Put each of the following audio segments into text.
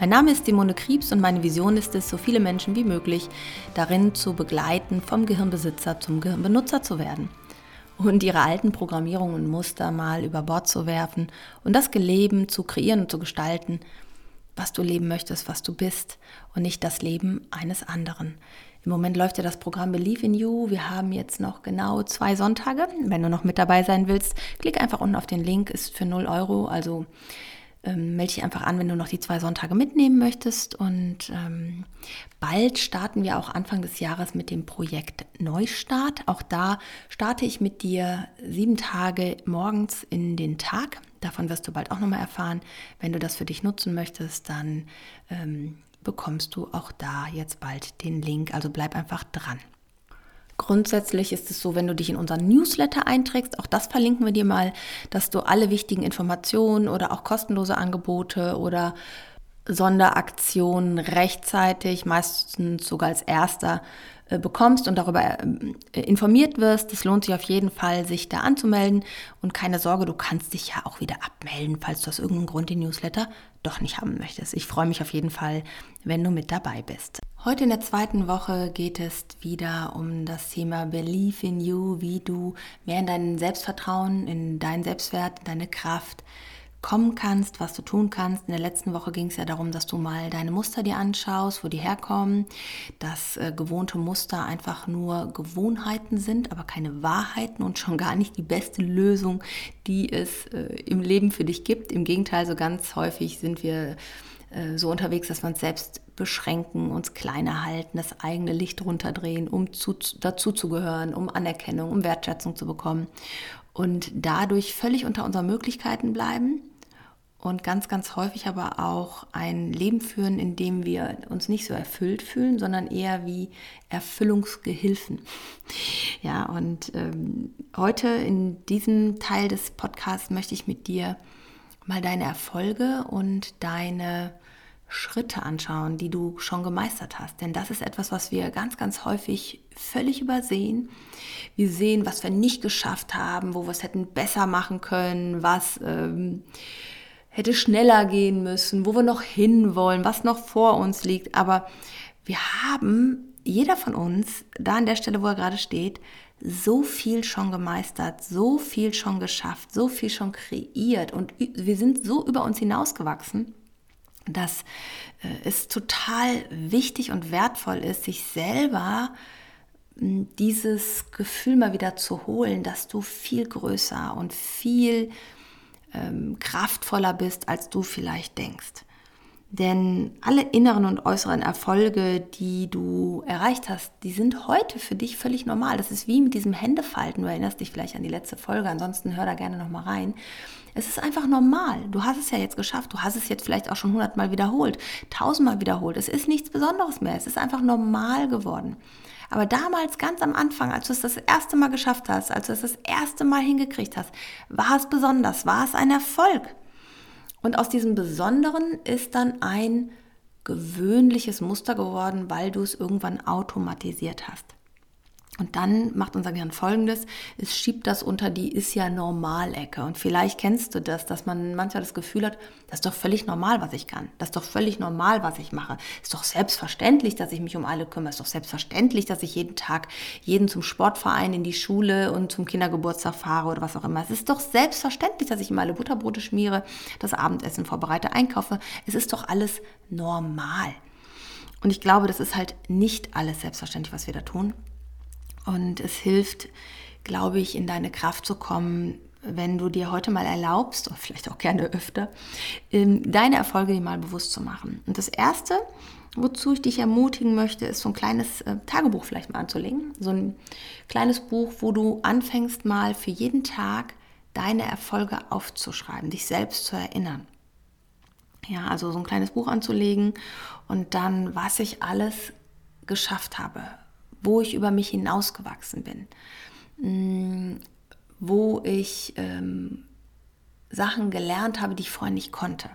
Mein Name ist Simone Kriebs und meine Vision ist es, so viele Menschen wie möglich darin zu begleiten, vom Gehirnbesitzer zum Gehirnbenutzer zu werden und ihre alten Programmierungen und Muster mal über Bord zu werfen und das Leben zu kreieren und zu gestalten, was du leben möchtest, was du bist und nicht das Leben eines anderen. Im Moment läuft ja das Programm Believe in You. Wir haben jetzt noch genau zwei Sonntage. Wenn du noch mit dabei sein willst, klick einfach unten auf den Link, ist für 0 Euro. Also ähm, melde dich einfach an, wenn du noch die zwei Sonntage mitnehmen möchtest. Und ähm, bald starten wir auch Anfang des Jahres mit dem Projekt Neustart. Auch da starte ich mit dir sieben Tage morgens in den Tag. Davon wirst du bald auch nochmal erfahren. Wenn du das für dich nutzen möchtest, dann ähm, bekommst du auch da jetzt bald den Link. Also bleib einfach dran. Grundsätzlich ist es so, wenn du dich in unseren Newsletter einträgst, auch das verlinken wir dir mal, dass du alle wichtigen Informationen oder auch kostenlose Angebote oder Sonderaktionen rechtzeitig, meistens sogar als erster, äh, bekommst und darüber äh, informiert wirst. Es lohnt sich auf jeden Fall, sich da anzumelden. Und keine Sorge, du kannst dich ja auch wieder abmelden, falls du aus irgendeinem Grund den Newsletter doch nicht haben möchtest. Ich freue mich auf jeden Fall, wenn du mit dabei bist. Heute in der zweiten Woche geht es wieder um das Thema Believe in You, wie du mehr in dein Selbstvertrauen, in deinen Selbstwert, in deine Kraft kommen kannst, was du tun kannst. In der letzten Woche ging es ja darum, dass du mal deine Muster dir anschaust, wo die herkommen, dass äh, gewohnte Muster einfach nur Gewohnheiten sind, aber keine Wahrheiten und schon gar nicht die beste Lösung, die es äh, im Leben für dich gibt. Im Gegenteil, so ganz häufig sind wir so unterwegs, dass wir uns selbst beschränken, uns kleiner halten, das eigene Licht runterdrehen, um zu, dazu zu gehören, um Anerkennung, um Wertschätzung zu bekommen und dadurch völlig unter unseren Möglichkeiten bleiben und ganz, ganz häufig aber auch ein Leben führen, in dem wir uns nicht so erfüllt fühlen, sondern eher wie Erfüllungsgehilfen. Ja, und ähm, heute in diesem Teil des Podcasts möchte ich mit dir mal deine Erfolge und deine Schritte anschauen, die du schon gemeistert hast. Denn das ist etwas, was wir ganz, ganz häufig völlig übersehen. Wir sehen, was wir nicht geschafft haben, wo wir es hätten besser machen können, was ähm, hätte schneller gehen müssen, wo wir noch hinwollen, was noch vor uns liegt. Aber wir haben, jeder von uns, da an der Stelle, wo er gerade steht, so viel schon gemeistert, so viel schon geschafft, so viel schon kreiert und wir sind so über uns hinausgewachsen dass äh, es total wichtig und wertvoll ist, sich selber hm, dieses Gefühl mal wieder zu holen, dass du viel größer und viel ähm, kraftvoller bist, als du vielleicht denkst. Denn alle inneren und äußeren Erfolge, die du erreicht hast, die sind heute für dich völlig normal. Das ist wie mit diesem Händefalten. Du erinnerst dich vielleicht an die letzte Folge, ansonsten hör da gerne nochmal rein. Es ist einfach normal. Du hast es ja jetzt geschafft. Du hast es jetzt vielleicht auch schon hundertmal wiederholt, tausendmal wiederholt. Es ist nichts Besonderes mehr. Es ist einfach normal geworden. Aber damals, ganz am Anfang, als du es das erste Mal geschafft hast, als du es das erste Mal hingekriegt hast, war es besonders, war es ein Erfolg. Und aus diesem Besonderen ist dann ein gewöhnliches Muster geworden, weil du es irgendwann automatisiert hast. Und dann macht unser Gehirn folgendes, es schiebt das unter die ist ja normal-Ecke. Und vielleicht kennst du das, dass man manchmal das Gefühl hat, das ist doch völlig normal, was ich kann. Das ist doch völlig normal, was ich mache. Ist doch selbstverständlich, dass ich mich um alle kümmere. Ist doch selbstverständlich, dass ich jeden Tag jeden zum Sportverein, in die Schule und zum Kindergeburtstag fahre oder was auch immer. Es ist doch selbstverständlich, dass ich immer alle Butterbrote schmiere, das Abendessen vorbereite, einkaufe. Es ist doch alles normal. Und ich glaube, das ist halt nicht alles selbstverständlich, was wir da tun. Und es hilft, glaube ich, in deine Kraft zu kommen, wenn du dir heute mal erlaubst, oder vielleicht auch gerne öfter, ähm, deine Erfolge dir mal bewusst zu machen. Und das Erste, wozu ich dich ermutigen möchte, ist so ein kleines äh, Tagebuch vielleicht mal anzulegen. So ein kleines Buch, wo du anfängst mal für jeden Tag deine Erfolge aufzuschreiben, dich selbst zu erinnern. Ja, also so ein kleines Buch anzulegen und dann, was ich alles geschafft habe, wo ich über mich hinausgewachsen bin, mm, wo ich ähm, Sachen gelernt habe, die ich vorher nicht konnte.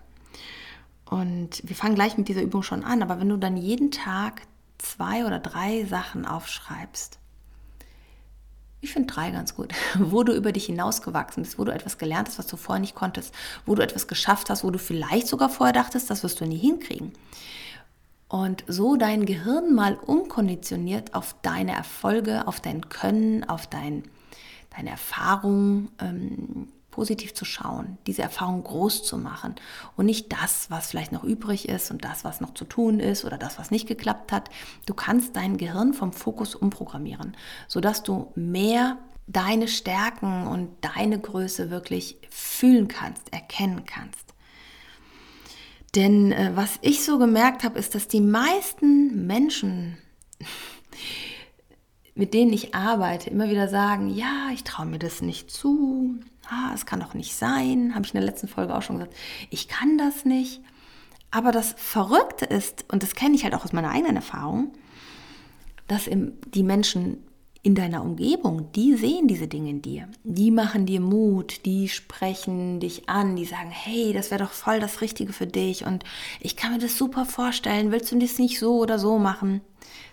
Und wir fangen gleich mit dieser Übung schon an, aber wenn du dann jeden Tag zwei oder drei Sachen aufschreibst, ich finde drei ganz gut, wo du über dich hinausgewachsen bist, wo du etwas gelernt hast, was du vorher nicht konntest, wo du etwas geschafft hast, wo du vielleicht sogar vorher dachtest, das wirst du nie hinkriegen. Und so dein Gehirn mal umkonditioniert auf deine Erfolge, auf dein Können, auf dein, deine Erfahrung, ähm, positiv zu schauen, diese Erfahrung groß zu machen und nicht das, was vielleicht noch übrig ist und das, was noch zu tun ist oder das, was nicht geklappt hat. Du kannst dein Gehirn vom Fokus umprogrammieren, sodass du mehr deine Stärken und deine Größe wirklich fühlen kannst, erkennen kannst. Denn äh, was ich so gemerkt habe, ist, dass die meisten Menschen, mit denen ich arbeite, immer wieder sagen, ja, ich traue mir das nicht zu, ah, es kann doch nicht sein, habe ich in der letzten Folge auch schon gesagt, ich kann das nicht. Aber das Verrückte ist, und das kenne ich halt auch aus meiner eigenen Erfahrung, dass die Menschen in deiner Umgebung, die sehen diese Dinge in dir. Die machen dir Mut, die sprechen dich an, die sagen, hey, das wäre doch voll das Richtige für dich und ich kann mir das super vorstellen, willst du das nicht so oder so machen?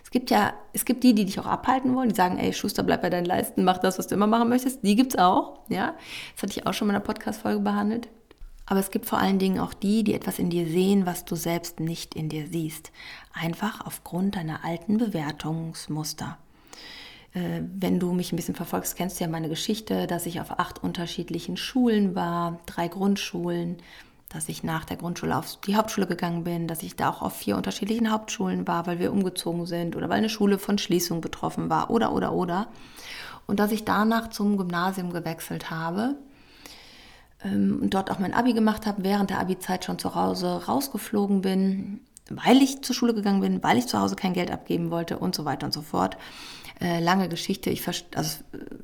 Es gibt ja, es gibt die, die dich auch abhalten wollen, die sagen, ey, Schuster, bleib bei deinen Leisten, mach das, was du immer machen möchtest. Die gibt es auch, ja. Das hatte ich auch schon in einer Podcast-Folge behandelt. Aber es gibt vor allen Dingen auch die, die etwas in dir sehen, was du selbst nicht in dir siehst. Einfach aufgrund deiner alten Bewertungsmuster. Äh, wenn du mich ein bisschen verfolgst, kennst du ja meine Geschichte, dass ich auf acht unterschiedlichen Schulen war, drei Grundschulen, dass ich nach der Grundschule auf die Hauptschule gegangen bin, dass ich da auch auf vier unterschiedlichen Hauptschulen war, weil wir umgezogen sind oder weil eine Schule von Schließung betroffen war oder oder oder. Und dass ich danach zum Gymnasium gewechselt habe ähm, und dort auch mein Abi gemacht habe, während der Abi-Zeit schon zu Hause rausgeflogen bin, weil ich zur Schule gegangen bin, weil ich zu Hause kein Geld abgeben wollte und so weiter und so fort. Äh, lange Geschichte. Ich, also,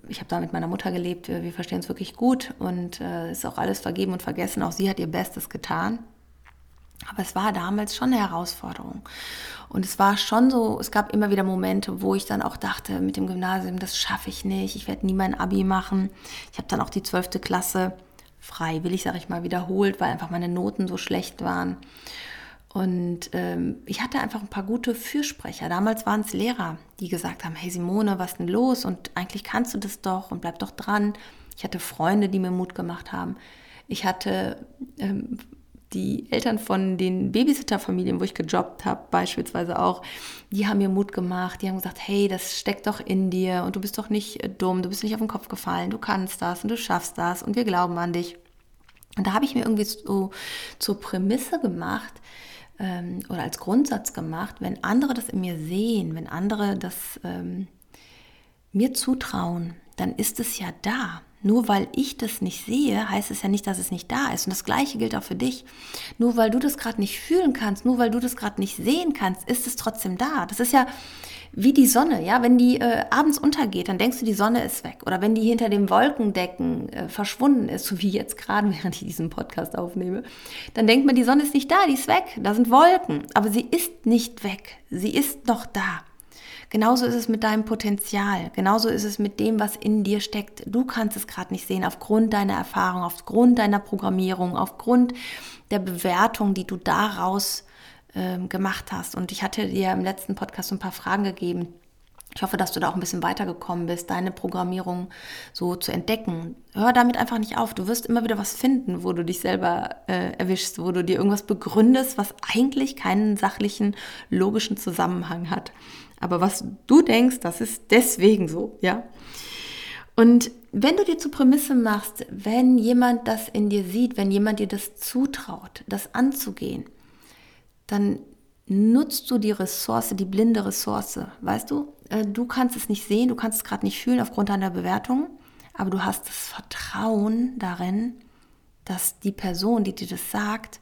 ich habe da mit meiner Mutter gelebt. Wir, wir verstehen es wirklich gut und äh, ist auch alles vergeben und vergessen. Auch sie hat ihr Bestes getan. Aber es war damals schon eine Herausforderung. Und es war schon so, es gab immer wieder Momente, wo ich dann auch dachte, mit dem Gymnasium, das schaffe ich nicht, ich werde nie mein Abi machen. Ich habe dann auch die 12. Klasse freiwillig, sage ich mal, wiederholt, weil einfach meine Noten so schlecht waren. Und ähm, ich hatte einfach ein paar gute Fürsprecher. Damals waren es Lehrer, die gesagt haben, hey Simone, was denn los? Und eigentlich kannst du das doch und bleib doch dran. Ich hatte Freunde, die mir Mut gemacht haben. Ich hatte ähm, die Eltern von den Babysitterfamilien, wo ich gejobbt habe, beispielsweise auch, die haben mir Mut gemacht. Die haben gesagt, hey, das steckt doch in dir und du bist doch nicht äh, dumm, du bist nicht auf den Kopf gefallen, du kannst das und du schaffst das und wir glauben an dich. Und da habe ich mir irgendwie so zur Prämisse gemacht, ähm, oder als Grundsatz gemacht, wenn andere das in mir sehen, wenn andere das ähm, mir zutrauen, dann ist es ja da. Nur weil ich das nicht sehe, heißt es ja nicht, dass es nicht da ist. Und das Gleiche gilt auch für dich. Nur weil du das gerade nicht fühlen kannst, nur weil du das gerade nicht sehen kannst, ist es trotzdem da. Das ist ja wie die Sonne, ja, wenn die äh, abends untergeht, dann denkst du, die Sonne ist weg. Oder wenn die hinter dem Wolkendecken äh, verschwunden ist, so wie jetzt gerade, während ich diesen Podcast aufnehme, dann denkt man, die Sonne ist nicht da, die ist weg, da sind Wolken. Aber sie ist nicht weg, sie ist noch da. Genauso ist es mit deinem Potenzial, genauso ist es mit dem, was in dir steckt. Du kannst es gerade nicht sehen aufgrund deiner Erfahrung, aufgrund deiner Programmierung, aufgrund der Bewertung, die du daraus ähm, gemacht hast. Und ich hatte dir im letzten Podcast ein paar Fragen gegeben. Ich hoffe, dass du da auch ein bisschen weitergekommen bist, deine Programmierung so zu entdecken. Hör damit einfach nicht auf. Du wirst immer wieder was finden, wo du dich selber äh, erwischst, wo du dir irgendwas begründest, was eigentlich keinen sachlichen, logischen Zusammenhang hat. Aber was du denkst, das ist deswegen so, ja. Und wenn du dir zur Prämisse machst, wenn jemand das in dir sieht, wenn jemand dir das zutraut, das anzugehen, dann nutzt du die Ressource, die blinde Ressource. Weißt du, äh, du kannst es nicht sehen, du kannst es gerade nicht fühlen aufgrund deiner Bewertung, aber du hast das Vertrauen darin, dass die Person, die dir das sagt,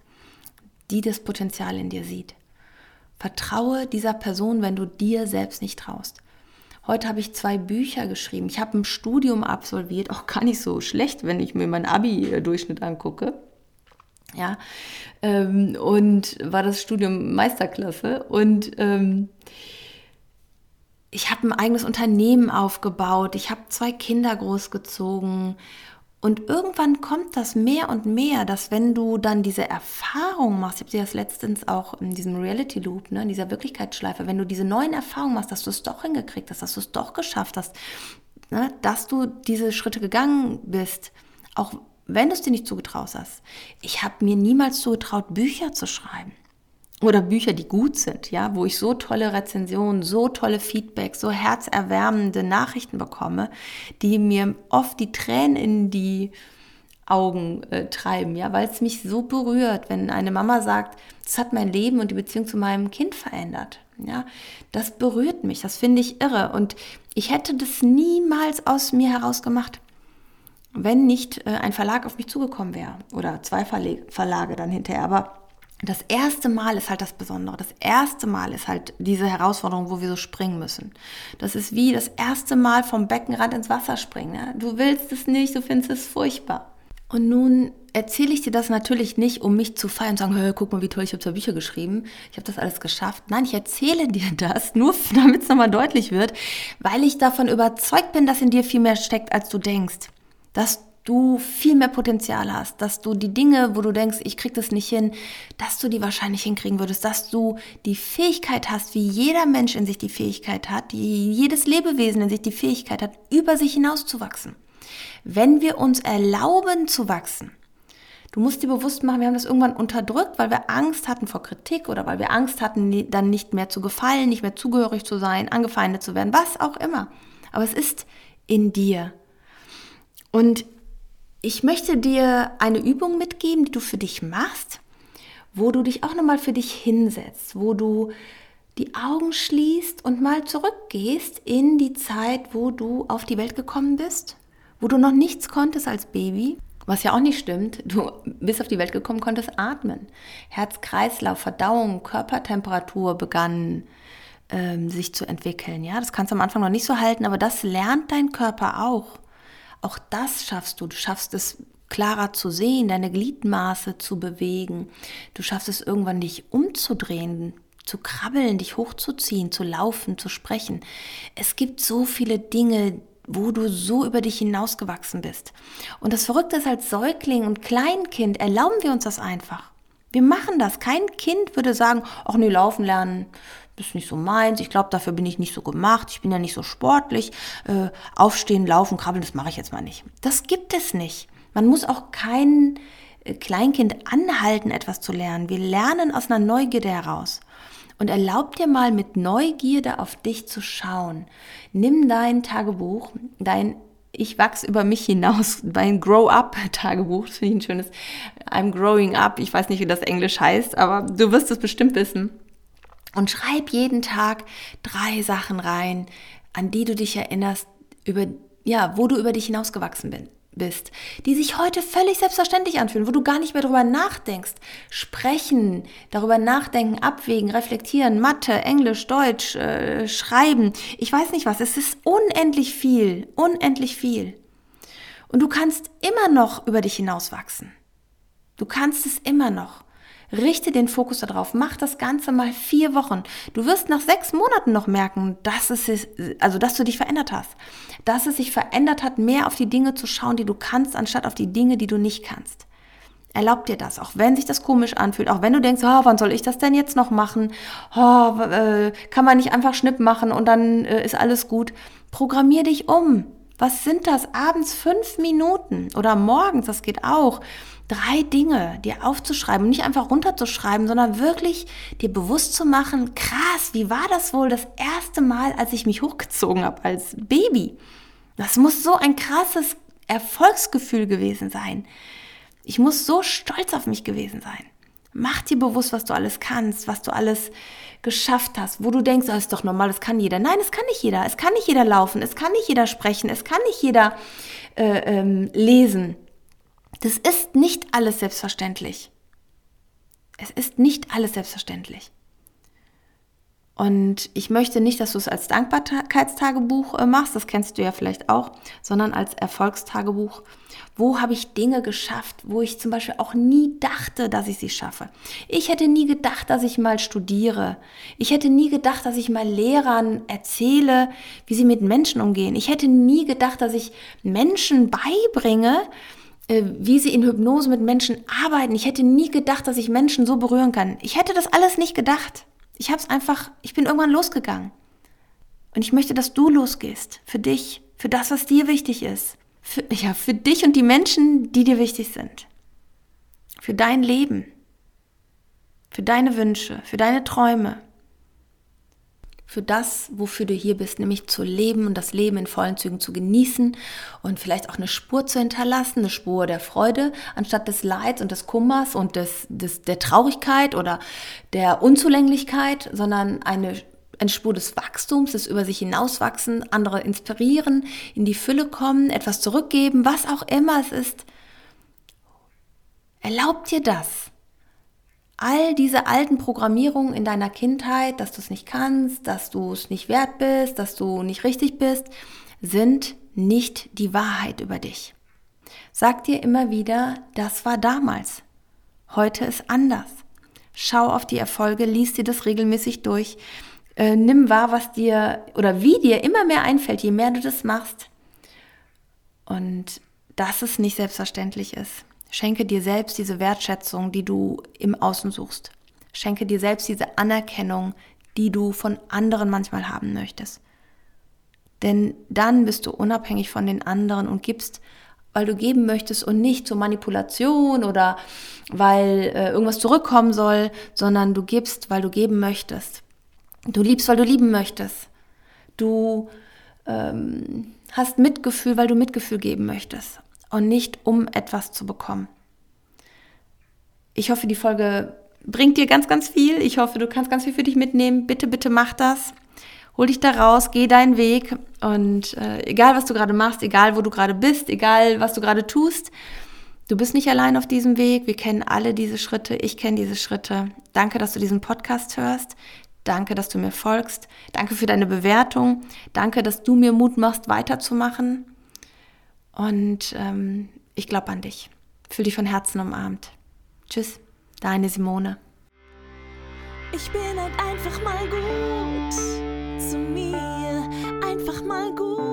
die das Potenzial in dir sieht. Vertraue dieser Person, wenn du dir selbst nicht traust. Heute habe ich zwei Bücher geschrieben. Ich habe ein Studium absolviert, auch gar nicht so schlecht, wenn ich mir meinen Abi-Durchschnitt angucke ja, ähm, und war das Studium Meisterklasse. Und ähm, ich habe ein eigenes Unternehmen aufgebaut, ich habe zwei Kinder großgezogen. Und irgendwann kommt das mehr und mehr, dass wenn du dann diese Erfahrung machst, ich habe dir das letztens auch in diesem Reality Loop, ne, in dieser Wirklichkeitsschleife, wenn du diese neuen Erfahrungen machst, dass du es doch hingekriegt hast, dass du es doch geschafft hast, ne, dass du diese Schritte gegangen bist, auch wenn du es dir nicht zugetraut hast. Ich habe mir niemals zugetraut, Bücher zu schreiben oder Bücher, die gut sind, ja, wo ich so tolle Rezensionen, so tolle Feedback, so herzerwärmende Nachrichten bekomme, die mir oft die Tränen in die Augen äh, treiben, ja, weil es mich so berührt, wenn eine Mama sagt, das hat mein Leben und die Beziehung zu meinem Kind verändert. Ja, das berührt mich, das finde ich irre und ich hätte das niemals aus mir heraus gemacht, wenn nicht äh, ein Verlag auf mich zugekommen wäre oder zwei Verlage dann hinterher, aber das erste Mal ist halt das Besondere. Das erste Mal ist halt diese Herausforderung, wo wir so springen müssen. Das ist wie das erste Mal vom Beckenrand ins Wasser springen. Ne? Du willst es nicht, du findest es furchtbar. Und nun erzähle ich dir das natürlich nicht, um mich zu feiern und sagen, hey, guck mal, wie toll, ich habe zwei Bücher geschrieben, ich habe das alles geschafft. Nein, ich erzähle dir das, nur damit es nochmal deutlich wird, weil ich davon überzeugt bin, dass in dir viel mehr steckt, als du denkst. Dass du viel mehr Potenzial hast, dass du die Dinge, wo du denkst, ich krieg das nicht hin, dass du die wahrscheinlich hinkriegen würdest, dass du die Fähigkeit hast, wie jeder Mensch in sich die Fähigkeit hat, jedes Lebewesen in sich die Fähigkeit hat, über sich hinauszuwachsen. Wenn wir uns erlauben zu wachsen, Du musst dir bewusst machen, wir haben das irgendwann unterdrückt, weil wir Angst hatten vor Kritik oder weil wir Angst hatten, dann nicht mehr zu gefallen, nicht mehr zugehörig zu sein, angefeindet zu werden, was auch immer. Aber es ist in dir. Und ich möchte dir eine Übung mitgeben, die du für dich machst, wo du dich auch nochmal für dich hinsetzt, wo du die Augen schließt und mal zurückgehst in die Zeit, wo du auf die Welt gekommen bist, wo du noch nichts konntest als Baby, was ja auch nicht stimmt. Du bist auf die Welt gekommen, konntest atmen. Herz-Kreislauf, Verdauung, Körpertemperatur begannen ähm, sich zu entwickeln. Ja, das kannst du am Anfang noch nicht so halten, aber das lernt dein Körper auch. Auch das schaffst du. Du schaffst es klarer zu sehen, deine Gliedmaße zu bewegen. Du schaffst es irgendwann dich umzudrehen, zu krabbeln, dich hochzuziehen, zu laufen, zu sprechen. Es gibt so viele Dinge, wo du so über dich hinausgewachsen bist. Und das Verrückte ist, als Säugling und Kleinkind erlauben wir uns das einfach. Wir machen das. Kein Kind würde sagen, ach nee, laufen lernen, ist nicht so meins, ich glaube, dafür bin ich nicht so gemacht, ich bin ja nicht so sportlich, äh, aufstehen, laufen, krabbeln, das mache ich jetzt mal nicht. Das gibt es nicht. Man muss auch kein äh, Kleinkind anhalten, etwas zu lernen. Wir lernen aus einer Neugierde heraus. Und erlaub dir mal mit Neugierde auf dich zu schauen. Nimm dein Tagebuch, dein ich wachse über mich hinaus, mein Grow-up-Tagebuch, das finde ich ein schönes, I'm growing up, ich weiß nicht, wie das Englisch heißt, aber du wirst es bestimmt wissen. Und schreib jeden Tag drei Sachen rein, an die du dich erinnerst, über, ja, wo du über dich hinausgewachsen bin, bist, die sich heute völlig selbstverständlich anfühlen, wo du gar nicht mehr darüber nachdenkst. Sprechen, darüber nachdenken, abwägen, reflektieren, Mathe, Englisch, Deutsch, äh, Schreiben, ich weiß nicht was. Es ist unendlich viel, unendlich viel. Und du kannst immer noch über dich hinauswachsen. Du kannst es immer noch. Richte den Fokus darauf. Mach das Ganze mal vier Wochen. Du wirst nach sechs Monaten noch merken, dass es ist, also dass du dich verändert hast. Dass es sich verändert hat, mehr auf die Dinge zu schauen, die du kannst, anstatt auf die Dinge, die du nicht kannst. Erlaub dir das, auch wenn sich das komisch anfühlt, auch wenn du denkst, oh, wann soll ich das denn jetzt noch machen? Oh, äh, kann man nicht einfach Schnipp machen und dann äh, ist alles gut. Programmier dich um. Was sind das? Abends fünf Minuten oder morgens, das geht auch drei Dinge dir aufzuschreiben, nicht einfach runterzuschreiben, sondern wirklich dir bewusst zu machen, krass, wie war das wohl das erste Mal, als ich mich hochgezogen habe als Baby? Das muss so ein krasses Erfolgsgefühl gewesen sein. Ich muss so stolz auf mich gewesen sein. Mach dir bewusst, was du alles kannst, was du alles geschafft hast, wo du denkst, das ist doch normal, das kann jeder. Nein, es kann nicht jeder. Es kann nicht jeder laufen, es kann nicht jeder sprechen, es kann nicht jeder äh, ähm, lesen. Das ist nicht alles selbstverständlich. Es ist nicht alles selbstverständlich. Und ich möchte nicht, dass du es als Dankbarkeitstagebuch äh, machst, das kennst du ja vielleicht auch, sondern als Erfolgstagebuch. Wo habe ich Dinge geschafft, wo ich zum Beispiel auch nie dachte, dass ich sie schaffe? Ich hätte nie gedacht, dass ich mal studiere. Ich hätte nie gedacht, dass ich mal Lehrern erzähle, wie sie mit Menschen umgehen. Ich hätte nie gedacht, dass ich Menschen beibringe, wie sie in Hypnose mit Menschen arbeiten. Ich hätte nie gedacht, dass ich Menschen so berühren kann. Ich hätte das alles nicht gedacht. Ich habe es einfach, ich bin irgendwann losgegangen. Und ich möchte, dass du losgehst. Für dich, für das, was dir wichtig ist. Für, ja, für dich und die Menschen, die dir wichtig sind. Für dein Leben. Für deine Wünsche, für deine Träume, für das, wofür du hier bist, nämlich zu leben und das Leben in vollen Zügen zu genießen und vielleicht auch eine Spur zu hinterlassen, eine Spur der Freude, anstatt des Leids und des Kummers und des, des, der Traurigkeit oder der Unzulänglichkeit, sondern eine, eine Spur des Wachstums, des über sich hinauswachsen, andere inspirieren, in die Fülle kommen, etwas zurückgeben, was auch immer es ist. Erlaubt dir das all diese alten Programmierungen in deiner Kindheit, dass du es nicht kannst, dass du es nicht wert bist, dass du nicht richtig bist, sind nicht die Wahrheit über dich. Sag dir immer wieder, das war damals. Heute ist anders. Schau auf die Erfolge, lies dir das regelmäßig durch. Äh, nimm wahr, was dir oder wie dir immer mehr einfällt, je mehr du das machst. Und dass es nicht selbstverständlich ist. Schenke dir selbst diese Wertschätzung, die du im Außen suchst. Schenke dir selbst diese Anerkennung, die du von anderen manchmal haben möchtest. Denn dann bist du unabhängig von den anderen und gibst, weil du geben möchtest und nicht zur Manipulation oder weil äh, irgendwas zurückkommen soll, sondern du gibst, weil du geben möchtest. Du liebst, weil du lieben möchtest. Du ähm, hast Mitgefühl, weil du Mitgefühl geben möchtest und nicht um etwas zu bekommen. Ich hoffe, die Folge bringt dir ganz, ganz viel. Ich hoffe, du kannst ganz viel für dich mitnehmen. Bitte, bitte mach das. Hol dich da raus, geh deinen Weg und äh, egal, was du gerade machst, egal, wo du gerade bist, egal, was du gerade tust, du bist nicht allein auf diesem Weg. Wir kennen alle diese Schritte. Ich kenne diese Schritte. Danke, dass du diesen Podcast hörst. Danke, dass du mir folgst. Danke für deine Bewertung. Danke, dass du mir Mut machst, weiterzumachen. Und ähm, ich glaube an dich. Fühl dich von Herzen umarmt. Tschüss, deine Simone. Ich bin halt einfach mal gut zu mir, einfach mal gut.